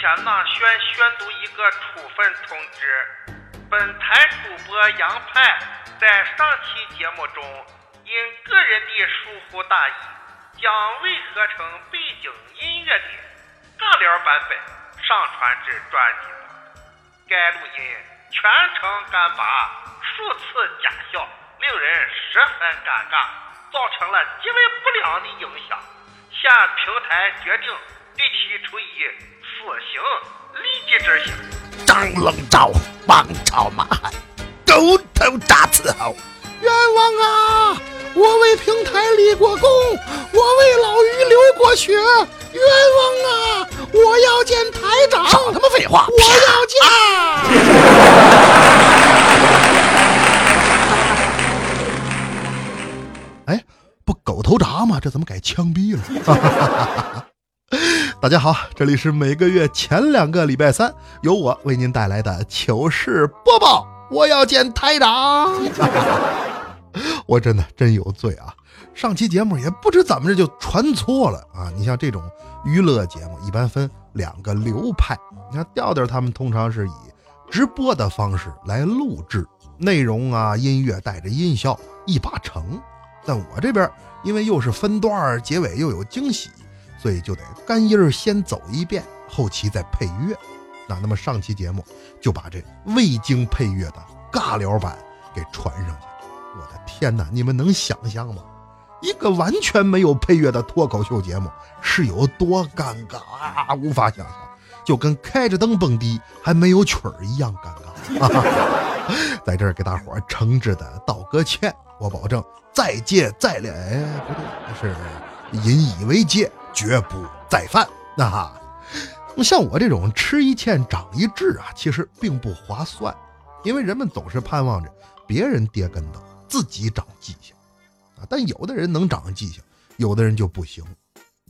天呐，宣宣读一个处分通知。本台主播杨派在上期节目中因个人的疏忽大意，将未合成背景音乐的尬聊版本上传至专辑。该录音全程干巴，数次假笑，令人十分尴尬，造成了极为不良的影响。现平台决定对其处以死刑立即执行。张龙昭，王朝马汉，狗头铡伺候。冤枉啊！我为平台立过功，我为老于流过血，冤枉啊！我要见台长。少他妈废话！我要见。哎，不狗头铡吗？这怎么改枪毙了？大家好，这里是每个月前两个礼拜三由我为您带来的糗事播报。我要见台长，我真的真有罪啊！上期节目也不知怎么着就传错了啊！你像这种娱乐节目，一般分两个流派。你看调调他们通常是以直播的方式来录制内容啊，音乐带着音效一把成。但我这边因为又是分段，结尾又有惊喜，所以就得干音儿先走一遍，后期再配乐。那那么上期节目就把这未经配乐的尬聊版给传上去。我的天哪，你们能想象吗？一个完全没有配乐的脱口秀节目是有多尴尬啊！无法想象，就跟开着灯蹦迪还没有曲儿一样尴尬。在这儿给大伙儿诚挚的道个歉，我保证再戒再练。哎，不对，是引以为戒，绝不再犯。那哈。像我这种吃一堑长一智啊，其实并不划算，因为人们总是盼望着别人跌跟头，自己长记性啊。但有的人能长记性，有的人就不行。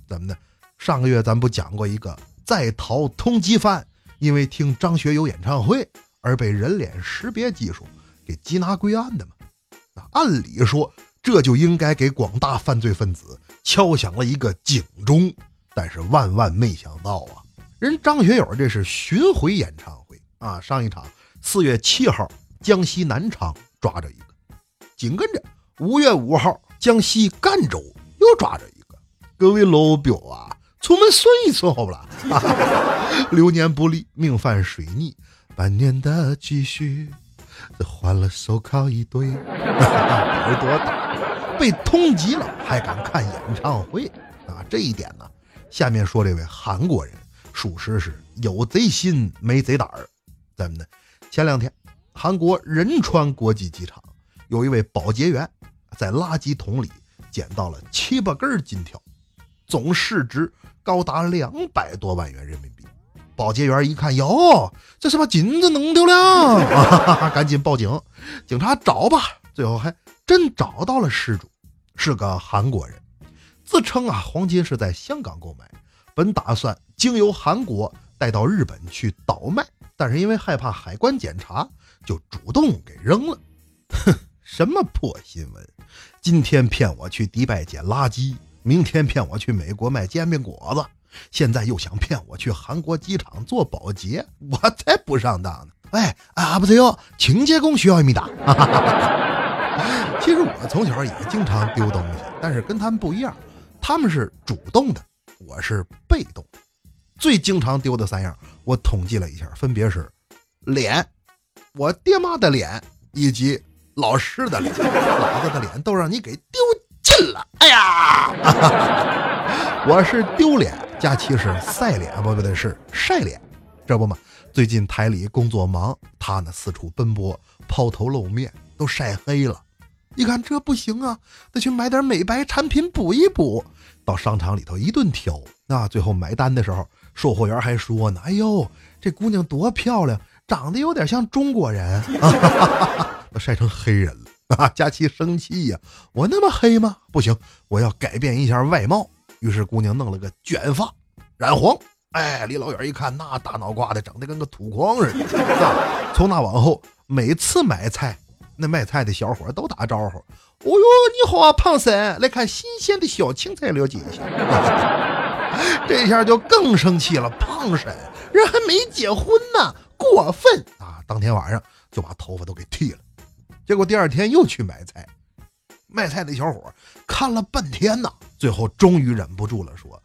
怎么的？上个月咱不讲过一个在逃通缉犯，因为听张学友演唱会而被人脸识别技术给缉拿归案的吗？啊，按理说这就应该给广大犯罪分子敲响了一个警钟，但是万万没想到啊！人张学友这是巡回演唱会啊，上一场四月七号江西南昌抓着一个，紧跟着五月五号江西赣州又抓着一个。各位老表啊，出门顺一顺好不啦？流年不利，命犯水逆，半年的积蓄，换了手铐一对，胆多大？被通缉了还敢看演唱会啊？这一点呢，下面说这位韩国人。属实是有贼心没贼胆儿，怎么呢？前两天，韩国仁川国际机场有一位保洁员在垃圾桶里捡到了七八根金条，总市值高达两百多万元人民币。保洁员一看，哟，这是把金子弄丢了，赶紧报警。警察找吧，最后还真找到了失主，是个韩国人，自称啊，黄金是在香港购买。本打算经由韩国带到日本去倒卖，但是因为害怕海关检查，就主动给扔了。哼，什么破新闻！今天骗我去迪拜捡垃圾，明天骗我去美国卖煎饼果子，现在又想骗我去韩国机场做保洁，我才不上当呢！哎，啊不对哟，清洁工需要一米打。其实我从小也经常丢东西，但是跟他们不一样，他们是主动的。我是被动，最经常丢的三样，我统计了一下，分别是脸、我爹妈的脸以及老师的脸。老子的脸都让你给丢尽了！哎呀，我是丢脸，佳琪是晒脸，不不对，是晒脸，这不嘛？最近台里工作忙，他呢四处奔波，抛头露面，都晒黑了。一看这不行啊，得去买点美白产品补一补。到商场里头一顿挑，那最后买单的时候，售货员还说呢：“哎呦，这姑娘多漂亮，长得有点像中国人。”都晒成黑人了啊！佳琪生气呀，我那么黑吗？不行，我要改变一下外貌。于是姑娘弄了个卷发，染黄。哎，离老远一看，那大脑瓜子整的跟个土筐似的。从那往后，每次买菜。那卖菜的小伙都打招呼：“哦呦，你好啊，胖婶，来看新鲜的小青菜，了解一下。”这下就更生气了。胖婶人还没结婚呢，过分啊！当天晚上就把头发都给剃了。结果第二天又去买菜，卖菜的小伙看了半天呢，最后终于忍不住了，说：“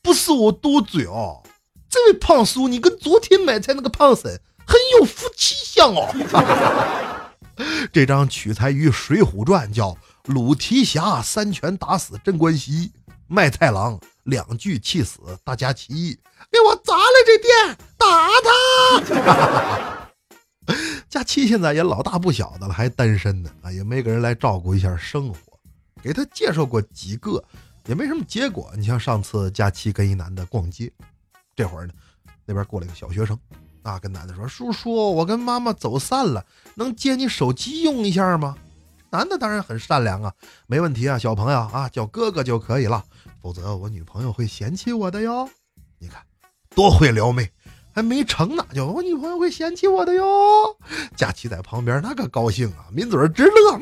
不是我多嘴哦，这位胖叔，你跟昨天买菜那个胖婶很有夫妻相哦。”这张取材于《水浒传》，叫“鲁提辖三拳打死镇关西，卖菜郎两句气死大家齐，给我砸了这店，打他！” 佳琪现在也老大不小的了，还单身呢啊，也没个人来照顾一下生活。给他介绍过几个，也没什么结果。你像上次佳琪跟一男的逛街，这会儿呢，那边过来一个小学生啊，跟男的说：“叔叔，我跟妈妈走散了，能借你手机用一下吗？”男的当然很善良啊，没问题啊，小朋友啊，叫哥哥就可以了，否则我女朋友会嫌弃我的哟。你看，多会撩妹。还没成呢，就我女朋友会嫌弃我的哟。佳琪在旁边那个高兴啊，抿嘴直乐。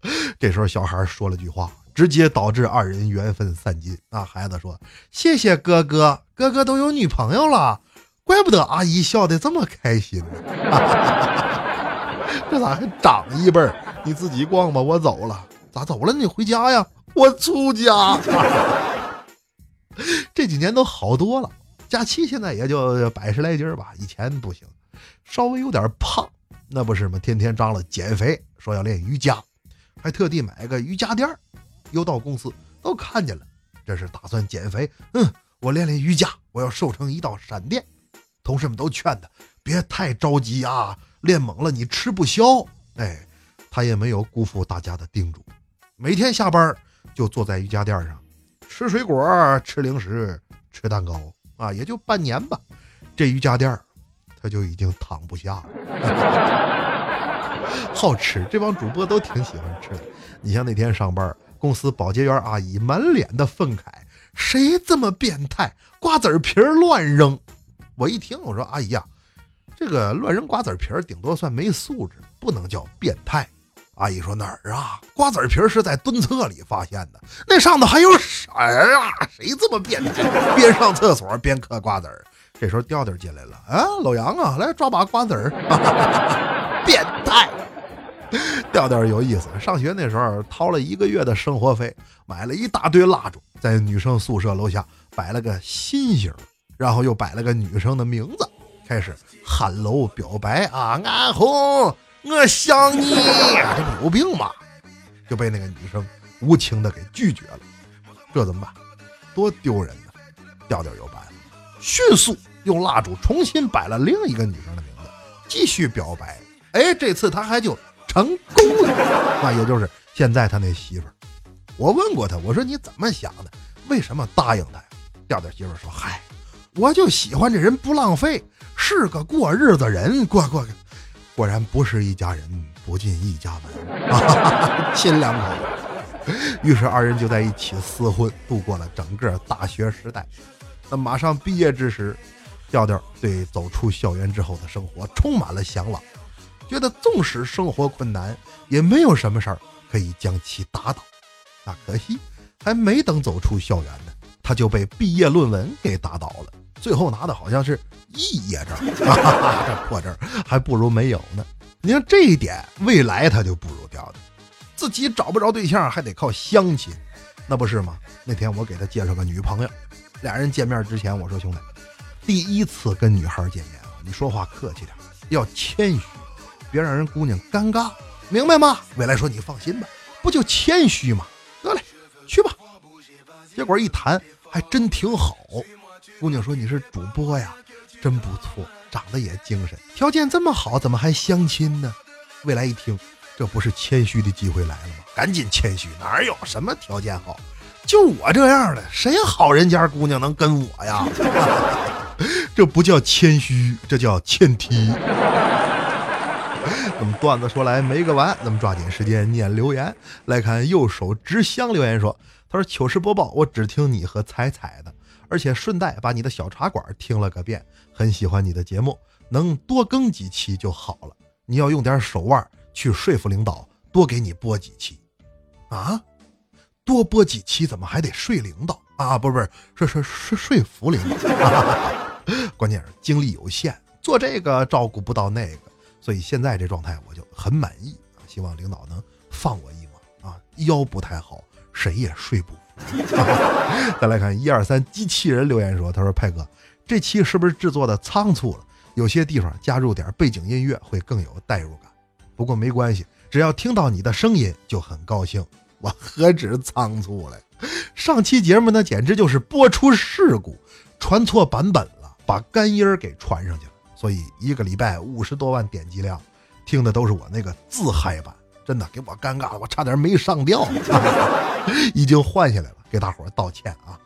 这时候小孩说了句话，直接导致二人缘分散尽。啊，孩子说：“谢谢哥哥，哥哥都有女朋友了，怪不得阿姨笑得这么开心呢。这咋还长一辈儿？你自己逛吧，我走了。咋走了？你回家呀？我出家。这几年都好多了，假期现在也就百十来斤吧，以前不行，稍微有点胖，那不是吗？天天张罗减肥，说要练瑜伽，还特地买个瑜伽垫儿又到公司都看见了，这是打算减肥。嗯，我练练瑜伽，我要瘦成一道闪电。同事们都劝他别太着急啊，练猛了你吃不消。哎，他也没有辜负大家的叮嘱，每天下班就坐在瑜伽垫上。吃水果，吃零食，吃蛋糕啊，也就半年吧。这瑜伽垫他就已经躺不下了。好吃，这帮主播都挺喜欢吃的。你像那天上班，公司保洁员阿姨满脸的愤慨：“谁这么变态，瓜子皮儿乱扔？”我一听，我说：“阿姨呀，这个乱扔瓜子皮儿顶多算没素质，不能叫变态。”阿姨说：“哪儿啊？瓜子皮儿是在蹲厕里发现的，那上头还有屎啊！谁这么变态，边上厕所边嗑瓜子儿？这时候调调进来了，啊，老杨啊，来抓把瓜子儿，变！调调有意思，上学那时候掏了一个月的生活费，买了一大堆蜡烛，在女生宿舍楼下摆了个心形，然后又摆了个女生的名字，开始喊楼表白啊，安红。”我想你，这不有病吗？就被那个女生无情的给拒绝了，这怎么办？多丢人呢！调调有办法，迅速用蜡烛重新摆了另一个女生的名字，继续表白。哎，这次他还就成功了，那也就是现在他那媳妇儿。我问过他，我说你怎么想的？为什么答应他呀？调调媳妇儿说：“嗨，我就喜欢这人不浪费，是个过日子人，过过。”果然不是一家人不进一家门，亲两口子。于是二人就在一起厮混，度过了整个大学时代。那马上毕业之时，调调对走出校园之后的生活充满了向往，觉得纵使生活困难，也没有什么事儿可以将其打倒。那可惜还没等走出校园呢，他就被毕业论文给打倒了。最后拿的好像是肄业证，这破证还不如没有呢。你看这一点，未来他就不如掉的，自己找不着对象还得靠相亲，那不是吗？那天我给他介绍个女朋友，俩人见面之前我说兄弟，第一次跟女孩见面啊，你说话客气点，要谦虚，别让人姑娘尴尬，明白吗？未来说你放心吧，不就谦虚吗？得嘞，去吧。结果一谈还真挺好。姑娘说：“你是主播呀，真不错，长得也精神，条件这么好，怎么还相亲呢？”未来一听，这不是谦虚的机会来了吗？赶紧谦虚，哪有什么条件好？就我这样的，谁好人家姑娘能跟我呀？这不叫谦虚，这叫欠踢。那么段子说来没个完，咱们抓紧时间念留言。来看右手执香留言说：“他说糗事播报，我只听你和彩彩的。”而且顺带把你的小茶馆听了个遍，很喜欢你的节目，能多更几期就好了。你要用点手腕去说服领导，多给你播几期，啊，多播几期怎么还得睡领导啊，不是不是，是是是说服领导。关键是精力有限，做这个照顾不到那个，所以现在这状态我就很满意啊。希望领导能放我一马啊，腰不太好，谁也睡不。再来看一二三机器人留言说，他说派哥，这期是不是制作的仓促了？有些地方加入点背景音乐会更有代入感。不过没关系，只要听到你的声音就很高兴。我何止仓促了，上期节目那简直就是播出事故，传错版本了，把干音儿给传上去了。所以一个礼拜五十多万点击量，听的都是我那个自嗨版，真的给我尴尬的，我差点没上吊。已经换下来了，给大伙儿道歉啊！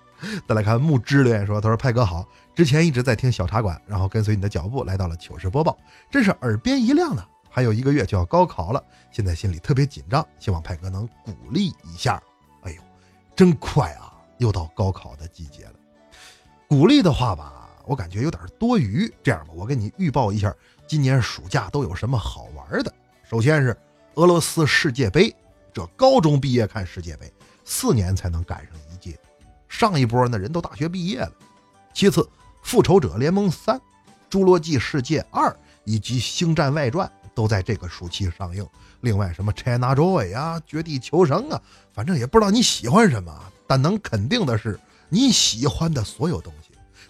再来看木之留言说：“他说派哥好，之前一直在听小茶馆，然后跟随你的脚步来到了糗事播报，真是耳边一亮呢。还有一个月就要高考了，现在心里特别紧张，希望派哥能鼓励一下。哎呦，真快啊，又到高考的季节了。鼓励的话吧，我感觉有点多余。这样吧，我给你预报一下，今年暑假都有什么好玩的。首先是俄罗斯世界杯，这高中毕业看世界杯，四年才能赶上一届。上一波那人都大学毕业了。其次，《复仇者联盟三》《侏罗纪世界二》以及《星战外传》。都在这个暑期上映。另外，什么 China Joy 啊、绝地求生啊，反正也不知道你喜欢什么。但能肯定的是，你喜欢的所有东西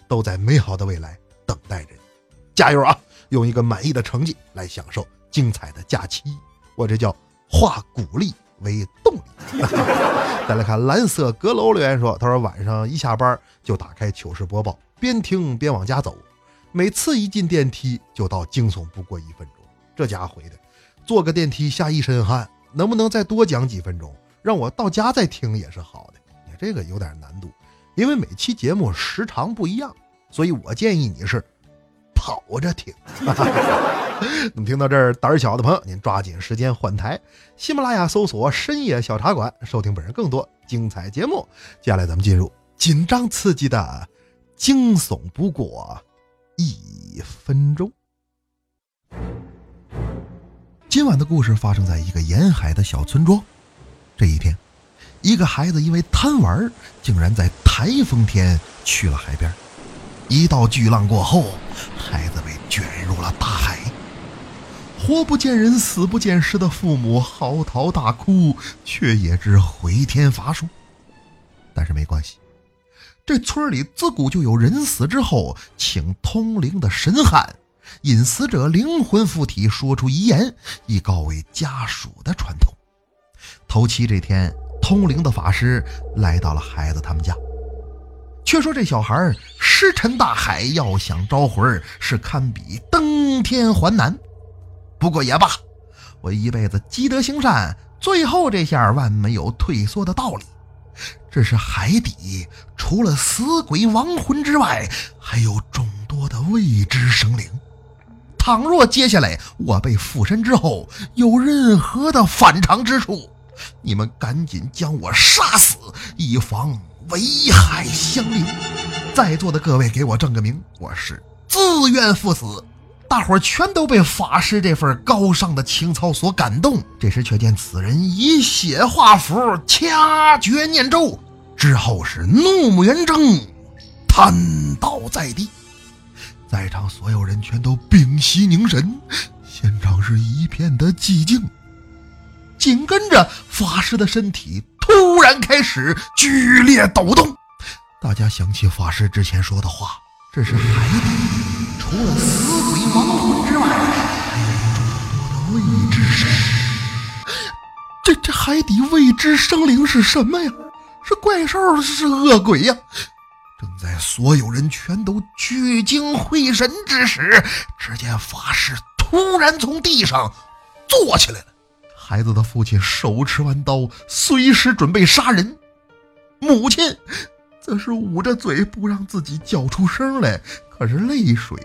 都在美好的未来等待着你。加油啊！用一个满意的成绩来享受精彩的假期。我这叫化鼓励为动力。再来看蓝色阁楼留言说：“他说晚上一下班就打开糗事播报，边听边往家走。每次一进电梯就到惊悚不过一分钟。”这家回的，坐个电梯下一身汗，能不能再多讲几分钟，让我到家再听也是好的。你这个有点难度，因为每期节目时长不一样，所以我建议你是跑着听。那么听到这儿，胆小的朋友您抓紧时间换台，喜马拉雅搜索“深夜小茶馆”，收听本人更多精彩节目。接下来咱们进入紧张刺激的惊悚不过一分钟。今晚的故事发生在一个沿海的小村庄。这一天，一个孩子因为贪玩，竟然在台风天去了海边。一道巨浪过后，孩子被卷入了大海。活不见人，死不见尸的父母嚎啕大哭，却也知回天乏术。但是没关系，这村里自古就有人死之后请通灵的神汉。引死者灵魂附体，说出遗言，以告慰家属的传统。头七这天，通灵的法师来到了孩子他们家，却说这小孩石沉大海，要想招魂是堪比登天还难。不过也罢，我一辈子积德行善，最后这下万没有退缩的道理。这是海底除了死鬼亡魂之外，还有众多的未知生灵。倘若接下来我被附身之后有任何的反常之处，你们赶紧将我杀死，以防危害相邻。在座的各位，给我证个名，我是自愿赴死。大伙儿全都被法师这份高尚的情操所感动。这时却见此人以血画符，掐诀念咒，之后是怒目圆睁，瘫倒在地。在场所有人全都屏息凝神，现场是一片的寂静。紧跟着，法师的身体突然开始剧烈抖动。大家想起法师之前说的话：“这是海底，除了死鬼亡魂之外，还有众多的未知生灵这这海底未知生灵是什么呀？是怪兽，是恶鬼呀？”正在所有人全都聚精会神之时，只见法师突然从地上坐起来了。孩子的父亲手持完刀，随时准备杀人；母亲则是捂着嘴，不让自己叫出声来。可是泪水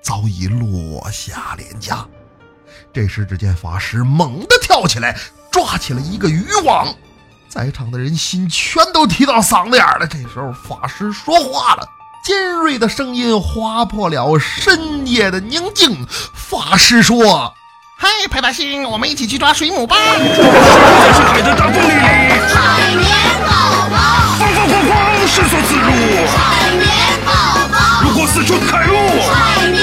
早已落下脸颊。这时，只见法师猛地跳起来，抓起了一个渔网。在场的人心全都提到嗓子眼了。这时候，法师说话了，尖锐的声音划破了深夜的宁静。法师说：“嗨，派大星，我们一起去抓水母吧！是海的大风里，海绵宝宝，风风风风，顺缩自如，海绵宝宝，如果四处开路，海绵。